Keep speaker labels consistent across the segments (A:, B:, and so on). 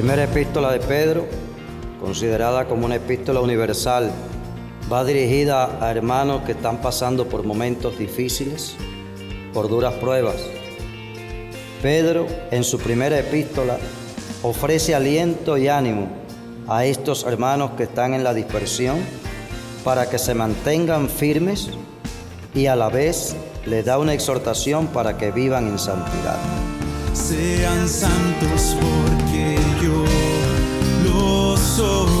A: primera epístola de Pedro, considerada como una epístola universal, va dirigida a hermanos que están pasando por momentos difíciles, por duras pruebas. Pedro, en su primera epístola, ofrece aliento y ánimo a estos hermanos que están en la dispersión para que se mantengan firmes y a la vez le da una exhortación para que vivan en santidad.
B: Sean santos porque lo soy.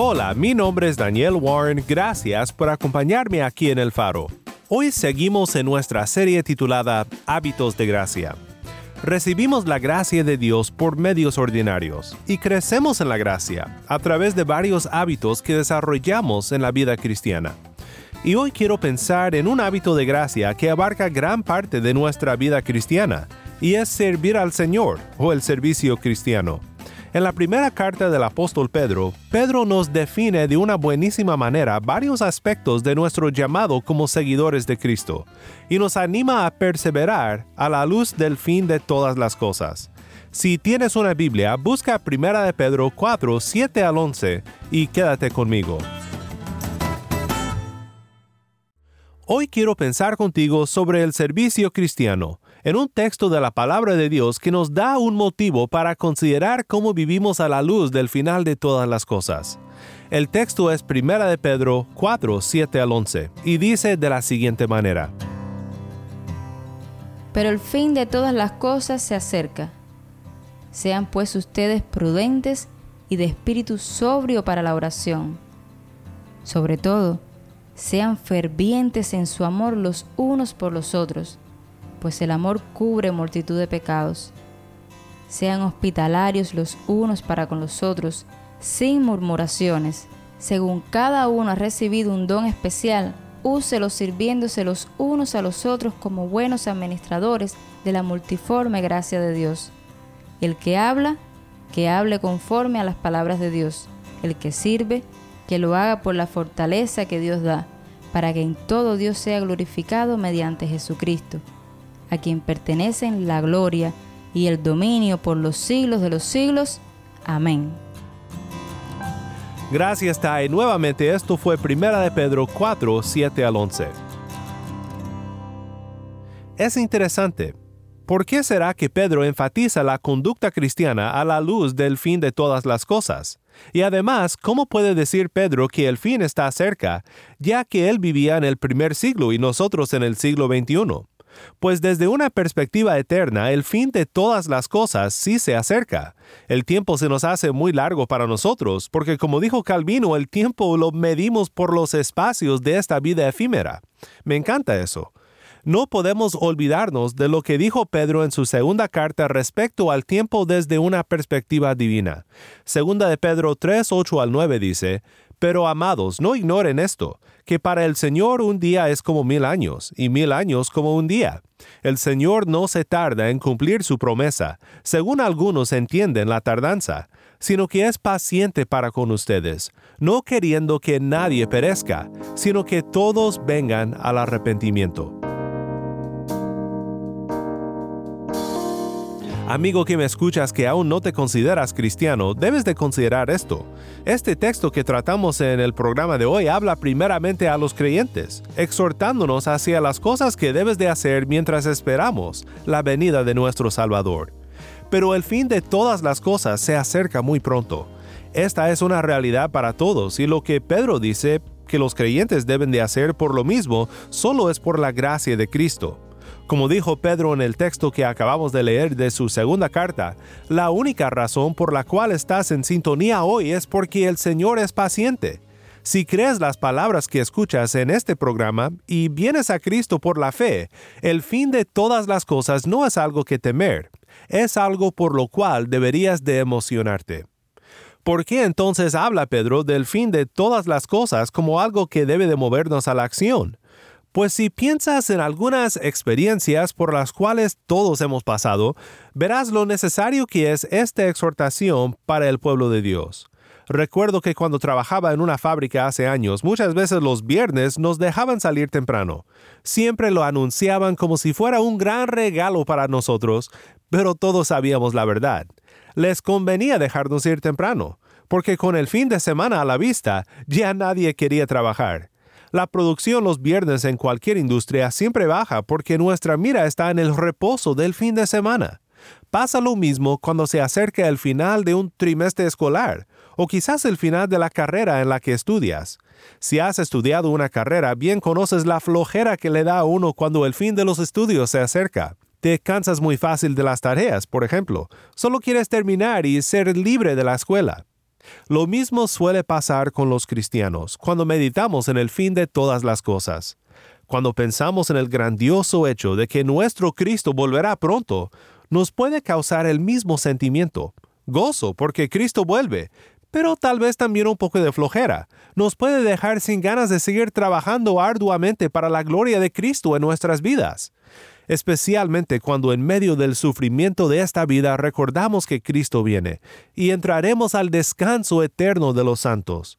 C: Hola, mi nombre es Daniel Warren, gracias por acompañarme aquí en El Faro. Hoy seguimos en nuestra serie titulada Hábitos de Gracia. Recibimos la gracia de Dios por medios ordinarios y crecemos en la gracia a través de varios hábitos que desarrollamos en la vida cristiana. Y hoy quiero pensar en un hábito de gracia que abarca gran parte de nuestra vida cristiana, y es servir al Señor o el servicio cristiano. En la primera carta del apóstol Pedro, Pedro nos define de una buenísima manera varios aspectos de nuestro llamado como seguidores de Cristo y nos anima a perseverar a la luz del fin de todas las cosas. Si tienes una Biblia, busca Primera de Pedro 4, 7 al 11 y quédate conmigo. Hoy quiero pensar contigo sobre el servicio cristiano en un texto de la palabra de Dios que nos da un motivo para considerar cómo vivimos a la luz del final de todas las cosas. El texto es 1 de Pedro 4, 7 al 11 y dice de la siguiente manera.
D: Pero el fin de todas las cosas se acerca. Sean pues ustedes prudentes y de espíritu sobrio para la oración. Sobre todo, sean fervientes en su amor los unos por los otros pues el amor cubre multitud de pecados. Sean hospitalarios los unos para con los otros, sin murmuraciones. Según cada uno ha recibido un don especial, úselo sirviéndose los unos a los otros como buenos administradores de la multiforme gracia de Dios. El que habla, que hable conforme a las palabras de Dios. El que sirve, que lo haga por la fortaleza que Dios da, para que en todo Dios sea glorificado mediante Jesucristo a quien pertenecen la gloria y el dominio por los siglos de los siglos. Amén.
C: Gracias, Tai. Nuevamente, esto fue Primera de Pedro 4, 7 al 11. Es interesante. ¿Por qué será que Pedro enfatiza la conducta cristiana a la luz del fin de todas las cosas? Y además, ¿cómo puede decir Pedro que el fin está cerca, ya que él vivía en el primer siglo y nosotros en el siglo XXI? Pues desde una perspectiva eterna el fin de todas las cosas sí se acerca. El tiempo se nos hace muy largo para nosotros, porque como dijo Calvino, el tiempo lo medimos por los espacios de esta vida efímera. Me encanta eso. No podemos olvidarnos de lo que dijo Pedro en su segunda carta respecto al tiempo desde una perspectiva divina. Segunda de Pedro 3, 8 al 9 dice, Pero amados, no ignoren esto que para el Señor un día es como mil años, y mil años como un día. El Señor no se tarda en cumplir su promesa, según algunos entienden la tardanza, sino que es paciente para con ustedes, no queriendo que nadie perezca, sino que todos vengan al arrepentimiento. Amigo que me escuchas que aún no te consideras cristiano, debes de considerar esto. Este texto que tratamos en el programa de hoy habla primeramente a los creyentes, exhortándonos hacia las cosas que debes de hacer mientras esperamos la venida de nuestro Salvador. Pero el fin de todas las cosas se acerca muy pronto. Esta es una realidad para todos y lo que Pedro dice que los creyentes deben de hacer por lo mismo solo es por la gracia de Cristo. Como dijo Pedro en el texto que acabamos de leer de su segunda carta, la única razón por la cual estás en sintonía hoy es porque el Señor es paciente. Si crees las palabras que escuchas en este programa y vienes a Cristo por la fe, el fin de todas las cosas no es algo que temer, es algo por lo cual deberías de emocionarte. ¿Por qué entonces habla Pedro del fin de todas las cosas como algo que debe de movernos a la acción? Pues si piensas en algunas experiencias por las cuales todos hemos pasado, verás lo necesario que es esta exhortación para el pueblo de Dios. Recuerdo que cuando trabajaba en una fábrica hace años, muchas veces los viernes nos dejaban salir temprano. Siempre lo anunciaban como si fuera un gran regalo para nosotros, pero todos sabíamos la verdad. Les convenía dejarnos ir temprano, porque con el fin de semana a la vista ya nadie quería trabajar. La producción los viernes en cualquier industria siempre baja porque nuestra mira está en el reposo del fin de semana. Pasa lo mismo cuando se acerca el final de un trimestre escolar o quizás el final de la carrera en la que estudias. Si has estudiado una carrera, bien conoces la flojera que le da a uno cuando el fin de los estudios se acerca. Te cansas muy fácil de las tareas, por ejemplo. Solo quieres terminar y ser libre de la escuela. Lo mismo suele pasar con los cristianos cuando meditamos en el fin de todas las cosas. Cuando pensamos en el grandioso hecho de que nuestro Cristo volverá pronto, nos puede causar el mismo sentimiento, gozo porque Cristo vuelve, pero tal vez también un poco de flojera. Nos puede dejar sin ganas de seguir trabajando arduamente para la gloria de Cristo en nuestras vidas especialmente cuando en medio del sufrimiento de esta vida recordamos que Cristo viene y entraremos al descanso eterno de los santos.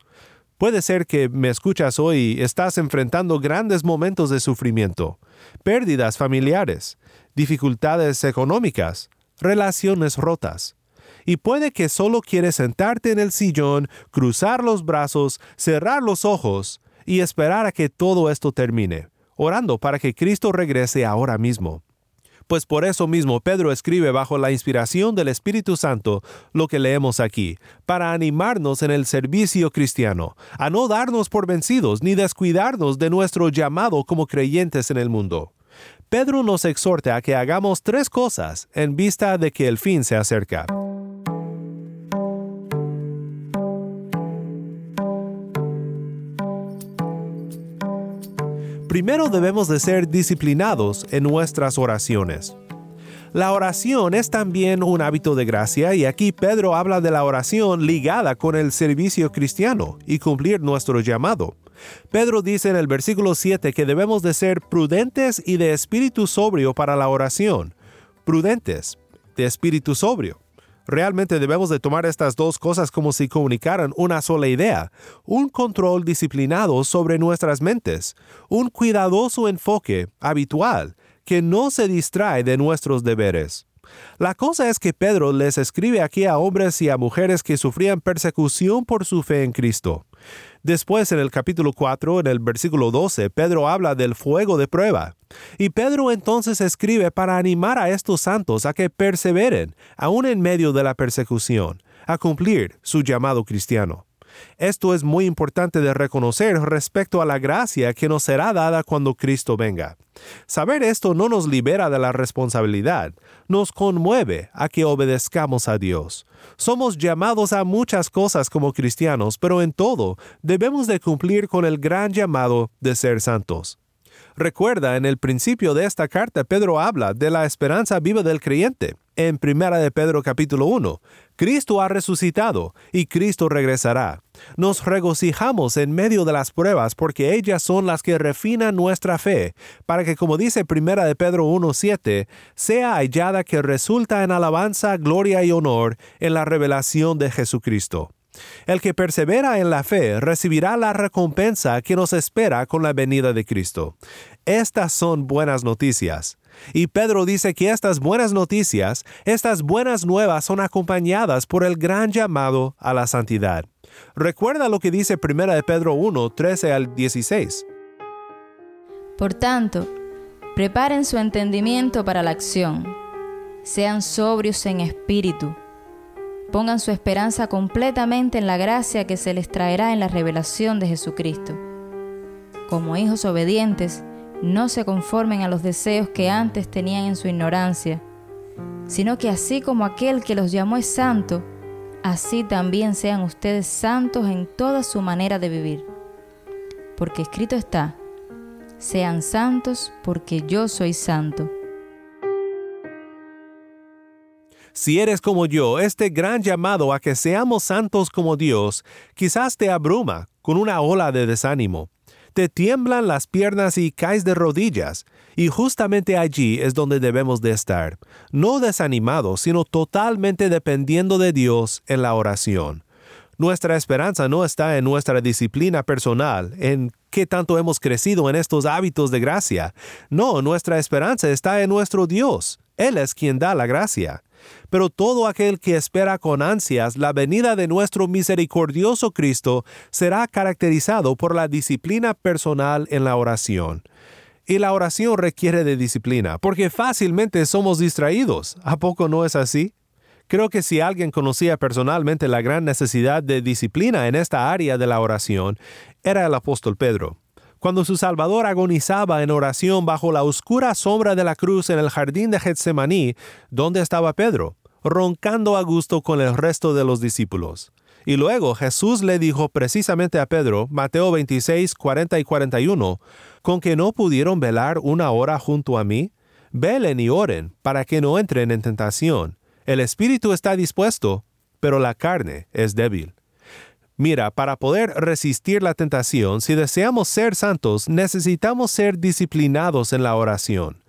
C: Puede ser que me escuchas hoy y estás enfrentando grandes momentos de sufrimiento, pérdidas familiares, dificultades económicas, relaciones rotas. Y puede que solo quieres sentarte en el sillón, cruzar los brazos, cerrar los ojos y esperar a que todo esto termine orando para que Cristo regrese ahora mismo. Pues por eso mismo Pedro escribe bajo la inspiración del Espíritu Santo lo que leemos aquí, para animarnos en el servicio cristiano, a no darnos por vencidos ni descuidarnos de nuestro llamado como creyentes en el mundo. Pedro nos exhorta a que hagamos tres cosas en vista de que el fin se acerca. Primero debemos de ser disciplinados en nuestras oraciones. La oración es también un hábito de gracia y aquí Pedro habla de la oración ligada con el servicio cristiano y cumplir nuestro llamado. Pedro dice en el versículo 7 que debemos de ser prudentes y de espíritu sobrio para la oración. Prudentes, de espíritu sobrio. Realmente debemos de tomar estas dos cosas como si comunicaran una sola idea, un control disciplinado sobre nuestras mentes, un cuidadoso enfoque habitual que no se distrae de nuestros deberes. La cosa es que Pedro les escribe aquí a hombres y a mujeres que sufrían persecución por su fe en Cristo. Después, en el capítulo 4, en el versículo 12, Pedro habla del fuego de prueba. Y Pedro entonces escribe para animar a estos santos a que perseveren, aún en medio de la persecución, a cumplir su llamado cristiano. Esto es muy importante de reconocer respecto a la gracia que nos será dada cuando Cristo venga. Saber esto no nos libera de la responsabilidad, nos conmueve a que obedezcamos a Dios. Somos llamados a muchas cosas como cristianos, pero en todo debemos de cumplir con el gran llamado de ser santos. Recuerda, en el principio de esta carta Pedro habla de la esperanza viva del creyente. En 1 de Pedro capítulo 1, Cristo ha resucitado y Cristo regresará. Nos regocijamos en medio de las pruebas porque ellas son las que refinan nuestra fe, para que como dice 1 de Pedro 1:7, sea hallada que resulta en alabanza, gloria y honor en la revelación de Jesucristo. El que persevera en la fe recibirá la recompensa que nos espera con la venida de Cristo. Estas son buenas noticias. Y Pedro dice que estas buenas noticias, estas buenas nuevas son acompañadas por el gran llamado a la santidad. Recuerda lo que dice 1 de Pedro 1, 13 al 16.
D: Por tanto, preparen su entendimiento para la acción. Sean sobrios en espíritu. Pongan su esperanza completamente en la gracia que se les traerá en la revelación de Jesucristo. Como hijos obedientes, no se conformen a los deseos que antes tenían en su ignorancia, sino que así como aquel que los llamó es santo, así también sean ustedes santos en toda su manera de vivir. Porque escrito está, sean santos porque yo soy santo.
C: Si eres como yo, este gran llamado a que seamos santos como Dios quizás te abruma con una ola de desánimo. Te tiemblan las piernas y caes de rodillas, y justamente allí es donde debemos de estar, no desanimados, sino totalmente dependiendo de Dios en la oración. Nuestra esperanza no está en nuestra disciplina personal, en qué tanto hemos crecido en estos hábitos de gracia. No, nuestra esperanza está en nuestro Dios. Él es quien da la gracia. Pero todo aquel que espera con ansias la venida de nuestro misericordioso Cristo será caracterizado por la disciplina personal en la oración. Y la oración requiere de disciplina, porque fácilmente somos distraídos. ¿A poco no es así? Creo que si alguien conocía personalmente la gran necesidad de disciplina en esta área de la oración, era el apóstol Pedro. Cuando su Salvador agonizaba en oración bajo la oscura sombra de la cruz en el jardín de Getsemaní, ¿dónde estaba Pedro? Roncando a gusto con el resto de los discípulos. Y luego Jesús le dijo precisamente a Pedro, Mateo 26, 40 y 41, con que no pudieron velar una hora junto a mí, velen y oren para que no entren en tentación. El espíritu está dispuesto, pero la carne es débil. Mira, para poder resistir la tentación, si deseamos ser santos, necesitamos ser disciplinados en la oración.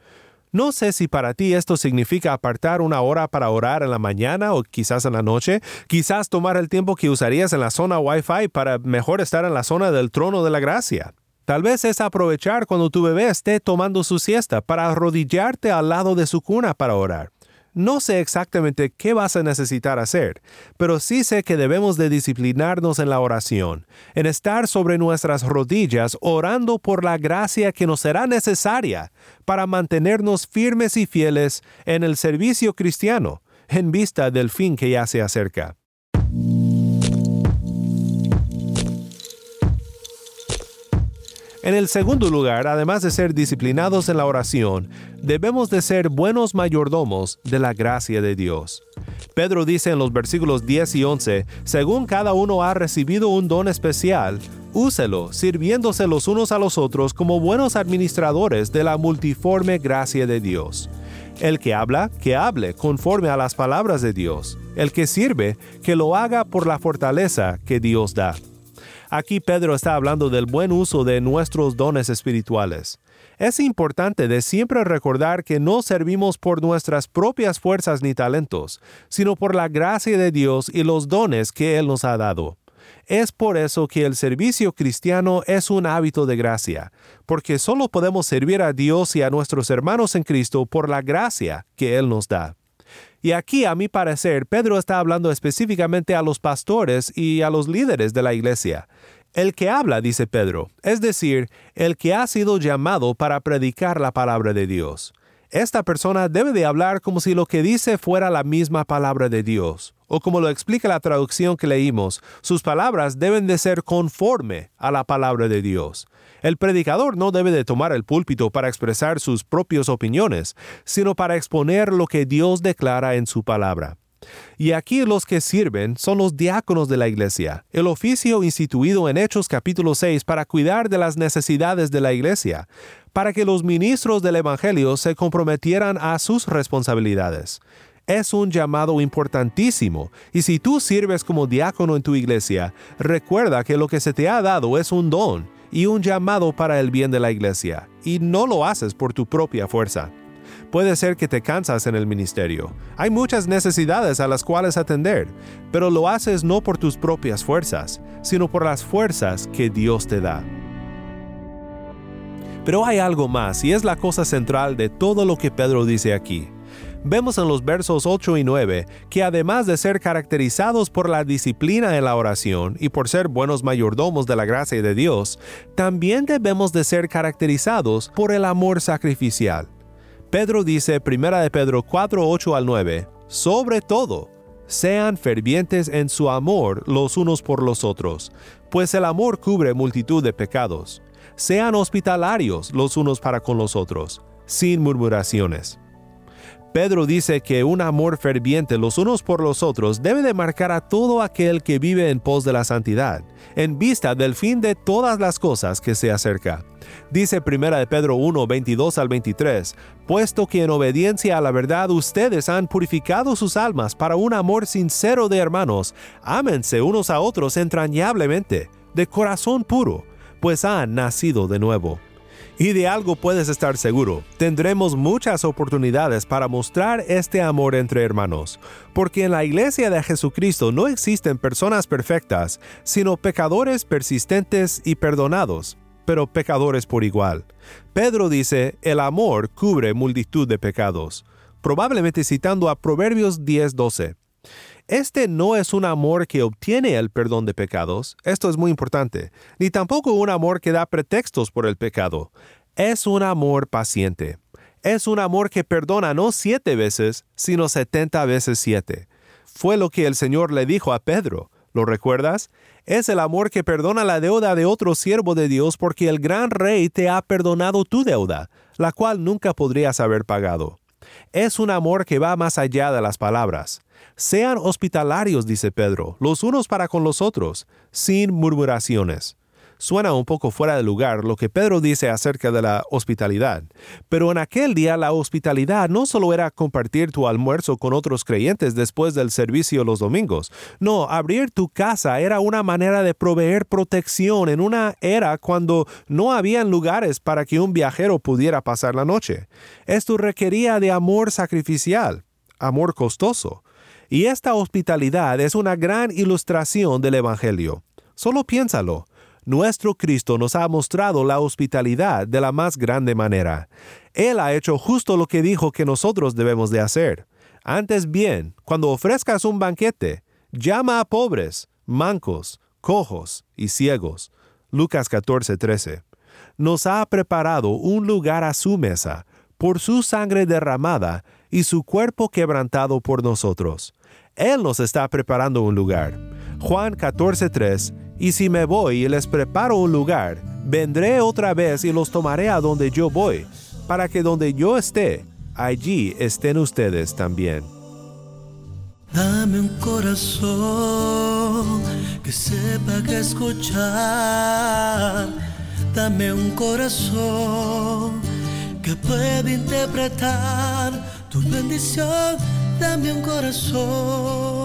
C: No sé si para ti esto significa apartar una hora para orar en la mañana o quizás en la noche, quizás tomar el tiempo que usarías en la zona Wi-Fi para mejor estar en la zona del trono de la gracia. Tal vez es aprovechar cuando tu bebé esté tomando su siesta para arrodillarte al lado de su cuna para orar. No sé exactamente qué vas a necesitar hacer, pero sí sé que debemos de disciplinarnos en la oración, en estar sobre nuestras rodillas orando por la gracia que nos será necesaria para mantenernos firmes y fieles en el servicio cristiano, en vista del fin que ya se acerca. En el segundo lugar, además de ser disciplinados en la oración, debemos de ser buenos mayordomos de la gracia de Dios. Pedro dice en los versículos 10 y 11, según cada uno ha recibido un don especial, úselo, sirviéndose los unos a los otros como buenos administradores de la multiforme gracia de Dios. El que habla, que hable conforme a las palabras de Dios. El que sirve, que lo haga por la fortaleza que Dios da. Aquí Pedro está hablando del buen uso de nuestros dones espirituales. Es importante de siempre recordar que no servimos por nuestras propias fuerzas ni talentos, sino por la gracia de Dios y los dones que Él nos ha dado. Es por eso que el servicio cristiano es un hábito de gracia, porque solo podemos servir a Dios y a nuestros hermanos en Cristo por la gracia que Él nos da. Y aquí, a mi parecer, Pedro está hablando específicamente a los pastores y a los líderes de la iglesia. El que habla, dice Pedro, es decir, el que ha sido llamado para predicar la palabra de Dios. Esta persona debe de hablar como si lo que dice fuera la misma palabra de Dios, o como lo explica la traducción que leímos, sus palabras deben de ser conforme a la palabra de Dios. El predicador no debe de tomar el púlpito para expresar sus propias opiniones, sino para exponer lo que Dios declara en su palabra. Y aquí los que sirven son los diáconos de la iglesia, el oficio instituido en Hechos capítulo 6 para cuidar de las necesidades de la iglesia, para que los ministros del Evangelio se comprometieran a sus responsabilidades. Es un llamado importantísimo, y si tú sirves como diácono en tu iglesia, recuerda que lo que se te ha dado es un don y un llamado para el bien de la iglesia, y no lo haces por tu propia fuerza. Puede ser que te cansas en el ministerio. Hay muchas necesidades a las cuales atender, pero lo haces no por tus propias fuerzas, sino por las fuerzas que Dios te da. Pero hay algo más y es la cosa central de todo lo que Pedro dice aquí. Vemos en los versos 8 y 9 que además de ser caracterizados por la disciplina en la oración y por ser buenos mayordomos de la gracia de Dios, también debemos de ser caracterizados por el amor sacrificial. Pedro dice 1 de Pedro 4, 8 al 9, sobre todo, sean fervientes en su amor los unos por los otros, pues el amor cubre multitud de pecados. Sean hospitalarios los unos para con los otros, sin murmuraciones. Pedro dice que un amor ferviente los unos por los otros debe de marcar a todo aquel que vive en pos de la santidad, en vista del fin de todas las cosas que se acerca. Dice 1 de Pedro 1, 22 al 23, puesto que en obediencia a la verdad ustedes han purificado sus almas para un amor sincero de hermanos, ámense unos a otros entrañablemente, de corazón puro, pues han nacido de nuevo. Y de algo puedes estar seguro, tendremos muchas oportunidades para mostrar este amor entre hermanos, porque en la iglesia de Jesucristo no existen personas perfectas, sino pecadores persistentes y perdonados, pero pecadores por igual. Pedro dice, el amor cubre multitud de pecados, probablemente citando a Proverbios 10:12. Este no es un amor que obtiene el perdón de pecados, esto es muy importante, ni tampoco un amor que da pretextos por el pecado. Es un amor paciente. Es un amor que perdona no siete veces, sino setenta veces siete. Fue lo que el Señor le dijo a Pedro. ¿Lo recuerdas? Es el amor que perdona la deuda de otro siervo de Dios porque el gran rey te ha perdonado tu deuda, la cual nunca podrías haber pagado. Es un amor que va más allá de las palabras. Sean hospitalarios, dice Pedro, los unos para con los otros, sin murmuraciones. Suena un poco fuera de lugar lo que Pedro dice acerca de la hospitalidad, pero en aquel día la hospitalidad no solo era compartir tu almuerzo con otros creyentes después del servicio los domingos, no, abrir tu casa era una manera de proveer protección en una era cuando no habían lugares para que un viajero pudiera pasar la noche. Esto requería de amor sacrificial, amor costoso. Y esta hospitalidad es una gran ilustración del Evangelio. Solo piénsalo nuestro Cristo nos ha mostrado la hospitalidad de la más grande manera. Él ha hecho justo lo que dijo que nosotros debemos de hacer. Antes bien, cuando ofrezcas un banquete, llama a pobres, mancos, cojos y ciegos. Lucas 14:13. Nos ha preparado un lugar a su mesa, por su sangre derramada y su cuerpo quebrantado por nosotros. Él nos está preparando un lugar. Juan 14:3 y si me voy y les preparo un lugar, vendré otra vez y los tomaré a donde yo voy, para que donde yo esté, allí estén ustedes también.
B: Dame un corazón que sepa que escuchar. Dame un corazón que pueda interpretar tu bendición. Dame un corazón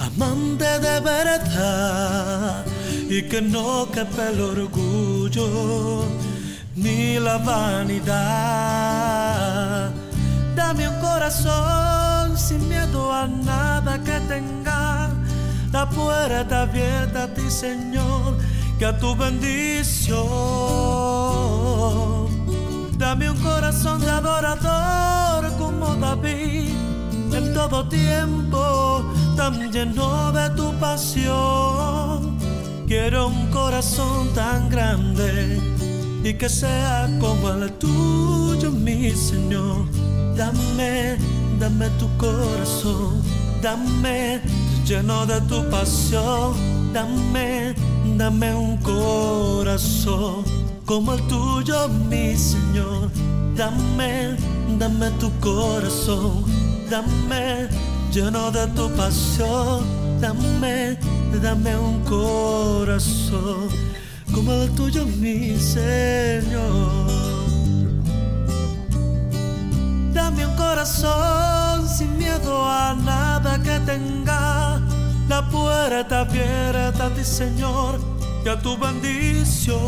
B: amante de verdad y que no quepa el orgullo ni la vanidad. Dame un corazón sin miedo a nada que tenga, la puerta abierta a ti, Señor, que a tu bendición. Dame un corazón de adorador como David en todo tiempo tan lleno de tu pasión. Quiero un corazón tan grande y que sea como el tuyo, mi Señor. Dame, dame tu corazón, dame lleno de tu pasión. Dame, dame un corazón como el tuyo, mi Señor. Dame, dame tu corazón, dame lleno de tu pasión, dame, dame un corazón como el tuyo, mi Señor. Dame un corazón sin miedo a nada que tenga, la puerta abierta a ti, Señor, y a tu bendición.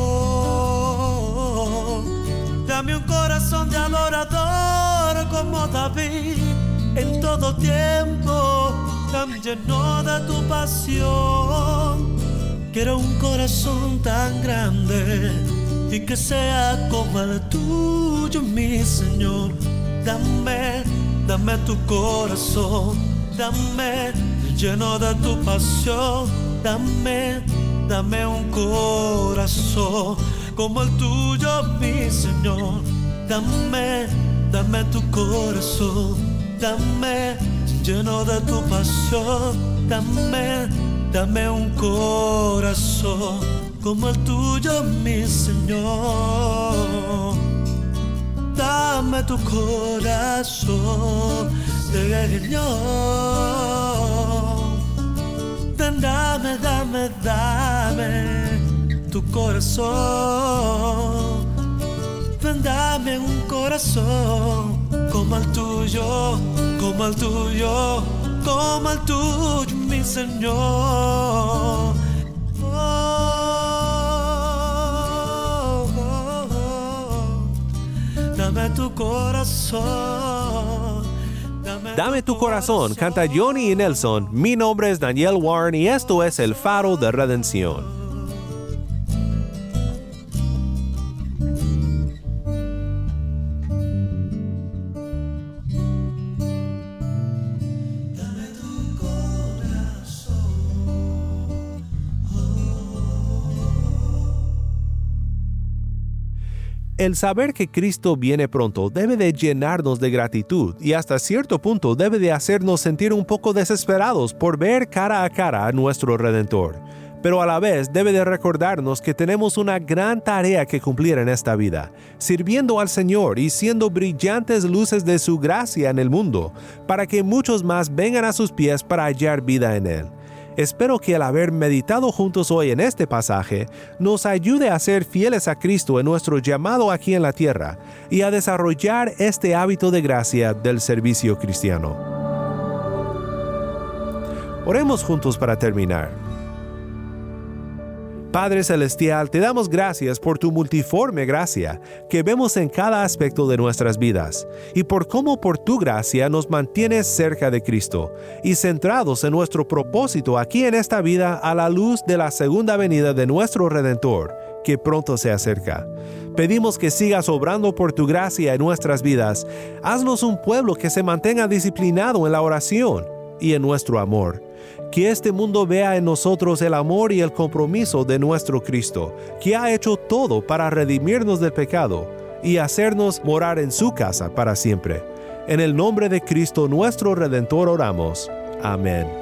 B: Dame un corazón de adorador como David todo tiempo, tan lleno de tu pasión. Quiero un corazón tan grande y que sea como el tuyo, mi Señor. Dame, dame tu corazón, dame lleno de tu pasión, dame, dame un corazón como el tuyo, mi Señor. Dame, dame tu corazón, dame lleno de tu pasión, dame, dame un corazón como el tuyo, mi Señor. Dame tu corazón, Señor. Dame, dame, dame tu corazón. Dame un corazón como el tuyo, como el tuyo, como el tuyo, mi Señor. Dame tu corazón.
C: Dame tu corazón, canta Johnny y Nelson. Mi nombre es Daniel Warren y esto es El Faro de Redención. El saber que Cristo viene pronto debe de llenarnos de gratitud y hasta cierto punto debe de hacernos sentir un poco desesperados por ver cara a cara a nuestro Redentor. Pero a la vez debe de recordarnos que tenemos una gran tarea que cumplir en esta vida, sirviendo al Señor y siendo brillantes luces de su gracia en el mundo, para que muchos más vengan a sus pies para hallar vida en Él. Espero que al haber meditado juntos hoy en este pasaje nos ayude a ser fieles a Cristo en nuestro llamado aquí en la tierra y a desarrollar este hábito de gracia del servicio cristiano. Oremos juntos para terminar. Padre Celestial, te damos gracias por tu multiforme gracia que vemos en cada aspecto de nuestras vidas y por cómo por tu gracia nos mantienes cerca de Cristo y centrados en nuestro propósito aquí en esta vida a la luz de la segunda venida de nuestro Redentor que pronto se acerca. Pedimos que sigas obrando por tu gracia en nuestras vidas. Haznos un pueblo que se mantenga disciplinado en la oración y en nuestro amor que este mundo vea en nosotros el amor y el compromiso de nuestro Cristo, que ha hecho todo para redimirnos del pecado y hacernos morar en su casa para siempre. En el nombre de Cristo nuestro Redentor oramos. Amén.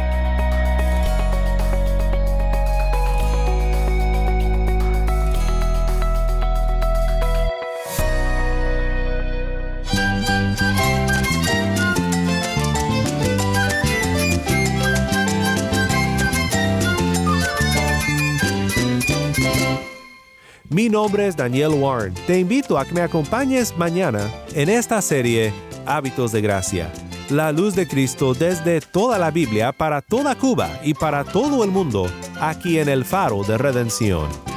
C: Nombre es Daniel Warren. Te invito a que me acompañes mañana en esta serie Hábitos de Gracia. La luz de Cristo desde toda la Biblia para toda Cuba y para todo el mundo, aquí en el faro de redención.